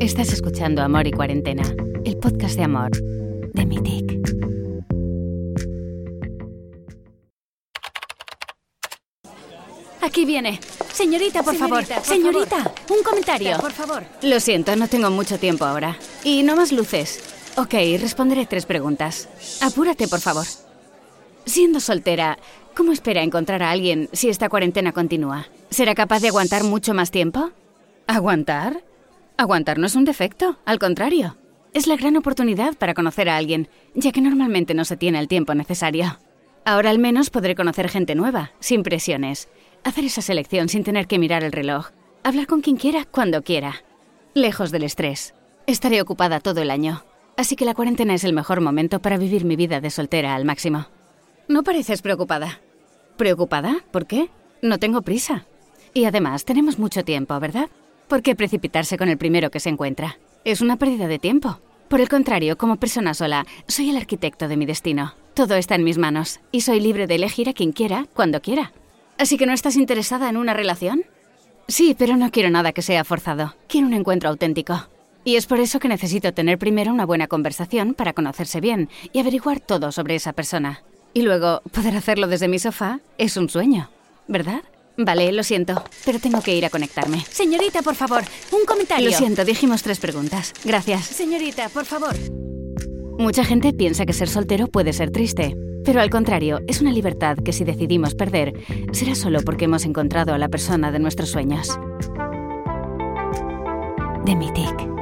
Estás escuchando Amor y Cuarentena, el podcast de amor de Mythic. Aquí viene. Señorita, por favor. Señorita, por Señorita, favor. un comentario. Por favor. Lo siento, no tengo mucho tiempo ahora. Y no más luces. Ok, responderé tres preguntas. Apúrate, por favor. Siendo soltera, ¿cómo espera encontrar a alguien si esta cuarentena continúa? ¿Será capaz de aguantar mucho más tiempo? ¿Aguantar? Aguantar no es un defecto, al contrario. Es la gran oportunidad para conocer a alguien, ya que normalmente no se tiene el tiempo necesario. Ahora al menos podré conocer gente nueva, sin presiones. Hacer esa selección sin tener que mirar el reloj. Hablar con quien quiera, cuando quiera. Lejos del estrés. Estaré ocupada todo el año. Así que la cuarentena es el mejor momento para vivir mi vida de soltera al máximo. No pareces preocupada. ¿Preocupada? ¿Por qué? No tengo prisa. Y además, tenemos mucho tiempo, ¿verdad? ¿Por qué precipitarse con el primero que se encuentra? Es una pérdida de tiempo. Por el contrario, como persona sola, soy el arquitecto de mi destino. Todo está en mis manos y soy libre de elegir a quien quiera, cuando quiera. ¿Así que no estás interesada en una relación? Sí, pero no quiero nada que sea forzado. Quiero un encuentro auténtico. Y es por eso que necesito tener primero una buena conversación para conocerse bien y averiguar todo sobre esa persona. Y luego, poder hacerlo desde mi sofá es un sueño, ¿verdad? Vale, lo siento, pero tengo que ir a conectarme. Señorita, por favor. Un comentario. Lo siento, dijimos tres preguntas. Gracias. Señorita, por favor. Mucha gente piensa que ser soltero puede ser triste, pero al contrario, es una libertad que si decidimos perder, será solo porque hemos encontrado a la persona de nuestros sueños. De Mythic.